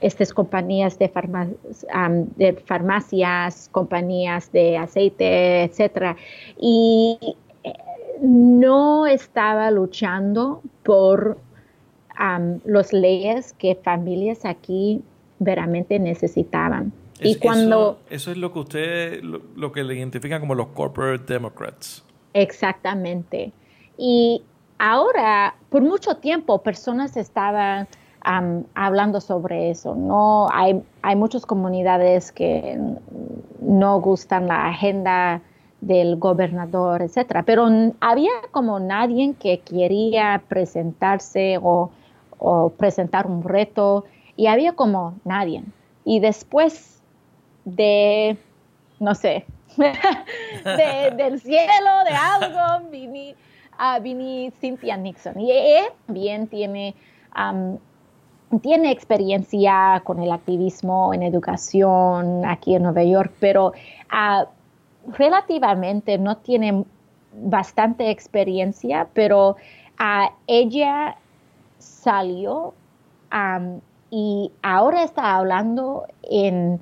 estas compañías de, de farmacias, compañías de aceite, etcétera, y eh, no estaba luchando por las leyes que familias aquí veramente necesitaban y cuando... Eso, es lo que usted, lo, que le identifican como los corporate democrats. Exactamente. Y ahora, por mucho tiempo, personas estaban hablando sobre eso. No hay, hay muchas comunidades que no gustan la agenda del gobernador, etcétera. Pero había como nadie que quería presentarse o, o presentar un reto y había como nadie. Y después de, no sé, del cielo, de algo, vini, uh, Cynthia Nixon. Y ella también tiene tiene experiencia con el activismo en educación aquí en Nueva York, pero uh, relativamente no tiene bastante experiencia, pero uh, ella salió um, y ahora está hablando en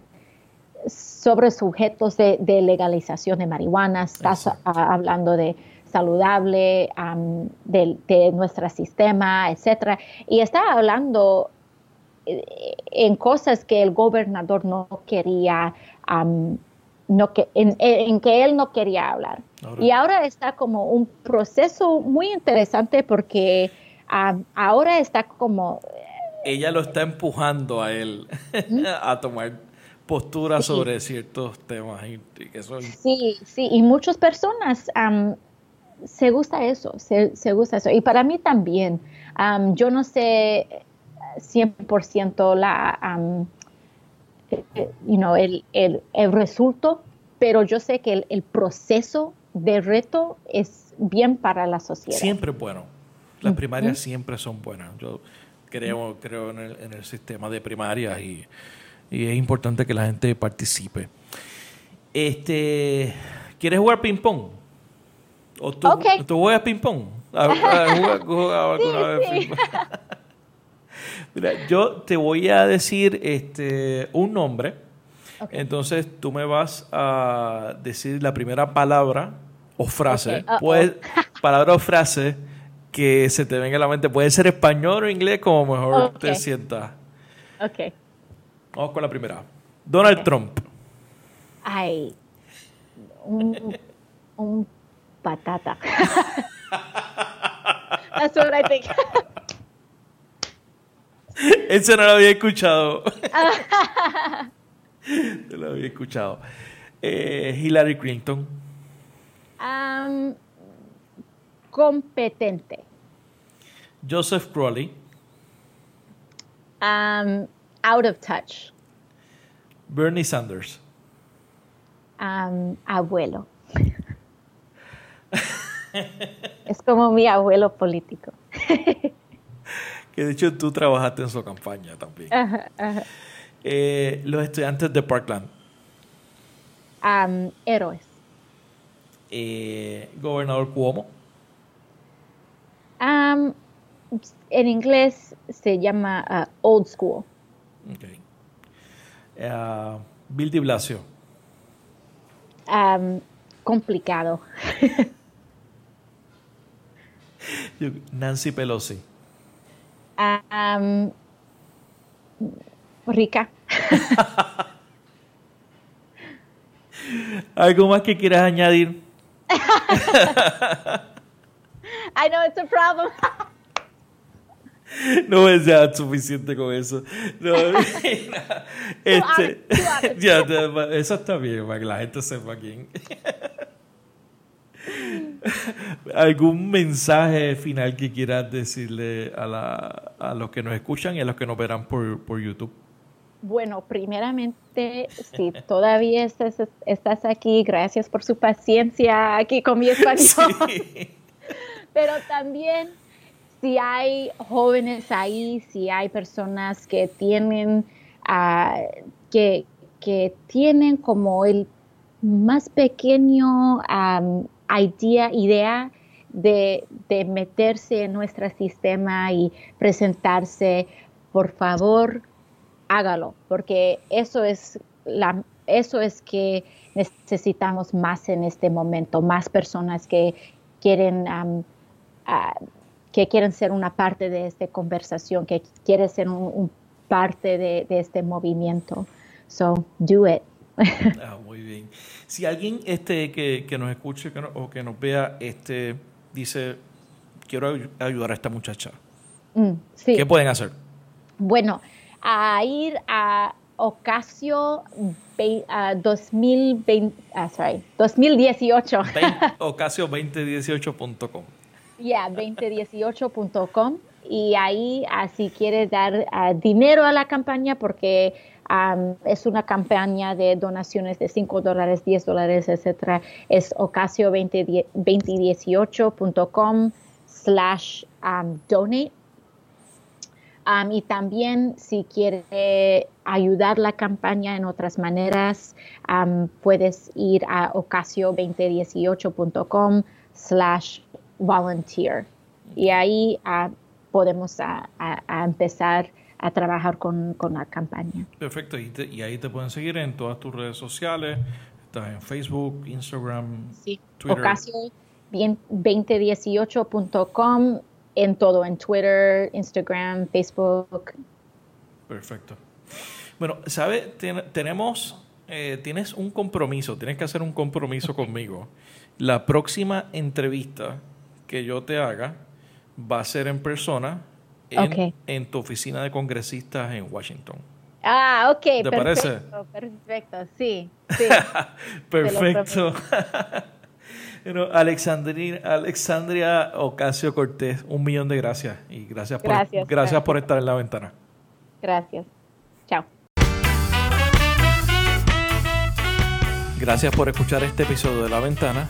sobre sujetos de, de legalización de marihuana, está hablando de saludable um, de, de, nuestro sistema, etcétera, y está hablando eh, en cosas que el gobernador no quería, um, no que, en, en, que él no quería hablar. Ahora. Y ahora está como un proceso muy interesante porque ahora está como... Ella lo está empujando a él a tomar postura sí. sobre ciertos temas. Y, que son... Sí, sí, y muchas personas um, se gusta eso, se, se, gusta eso. Y para mí también, um, yo no sé 100% la, um, you know, el, el, el, resultado, pero yo sé que el, el, proceso de reto es bien para la sociedad. Siempre bueno. Las primarias siempre son buenas. Yo creo, creo en, el, en el sistema de primarias y, y es importante que la gente participe. Este, ¿Quieres jugar ping-pong? ¿O tú, okay. ¿tú juegas ping-pong? sí, Mira, yo te voy a decir este, un nombre. Okay. Entonces tú me vas a decir la primera palabra o frase. Okay. Uh -oh. Puede, palabra o frase que se te venga a la mente. Puede ser español o inglés, como mejor okay. te sientas. Ok. Vamos con la primera. Donald Trump. Ay, un, un patata. That's what I think. Ese no lo había escuchado. no lo había escuchado. Eh, Hillary Clinton. Um, competente. Joseph Crowley. Um, out of touch. Bernie Sanders. Um, abuelo. es como mi abuelo político. que de hecho tú trabajaste en su campaña también. Ajá, ajá. Eh, los estudiantes de Parkland. Um, héroes. Eh, gobernador Cuomo. Um, en inglés se llama uh, old school. Okay. Uh, Bill de Blasio. Um, complicado. Nancy Pelosi. Um, rica. ¿Algo más que quieras añadir? I know it's a problem. No es ya suficiente con eso. No, este, ya, eso está bien, para que la gente sepa quién. ¿Algún mensaje final que quieras decirle a, la, a los que nos escuchan y a los que nos verán por, por YouTube? Bueno, primeramente, si todavía estás, estás, aquí, gracias por su paciencia aquí con mi español. Sí. Pero también, si hay jóvenes ahí, si hay personas que tienen, uh, que, que tienen como el más pequeño idea, idea de, de, meterse en nuestro sistema y presentarse, por favor, hágalo, porque eso es, la, eso es que necesitamos más en este momento, más personas que quieren, uh, que quieren ser una parte de esta conversación, que quieren ser un, un parte de, de este movimiento. So, do it. ah, muy bien. Si alguien este, que, que nos escuche que no, o que nos vea este, dice, quiero ayudar a esta muchacha, mm, sí. ¿qué pueden hacer? Bueno, a ir a Ocasio uh, 2020, uh, sorry, 2018. Ocasio2018.com. Yeah, 2018.com. Y ahí, uh, si quieres dar dinero a la campaña, porque es una campaña de donaciones de 5 dólares, 10 dólares, etcétera. Es ocasio2018.com slash um, donate. Y también si quiere ayudar la campaña en otras maneras, puedes ir a ocasio2018.com slash volunteer. Y ahí uh, podemos a, a, a empezar a trabajar con, con la campaña. Perfecto, y, te, y, ahí te pueden seguir en todas tus redes sociales, estás en Facebook, Instagram, sí. Twitter. Ocasio 2018.com en todo, en Twitter, Instagram, Facebook. Perfecto. Bueno, ¿sabe? Ten, tenemos, eh, tienes un compromiso, tienes que hacer un compromiso conmigo. La próxima entrevista que yo te haga va a ser en persona en, okay. en tu oficina de congresistas en Washington. Ah, ok. ¿Te perfecto, parece? Perfecto, sí. sí perfecto. Bueno, Alexandria, Alexandria Ocasio Cortés, un millón de gracias y gracias por, gracias, gracias. por estar en la ventana. Gracias. Chao. Gracias por escuchar este episodio de La Ventana.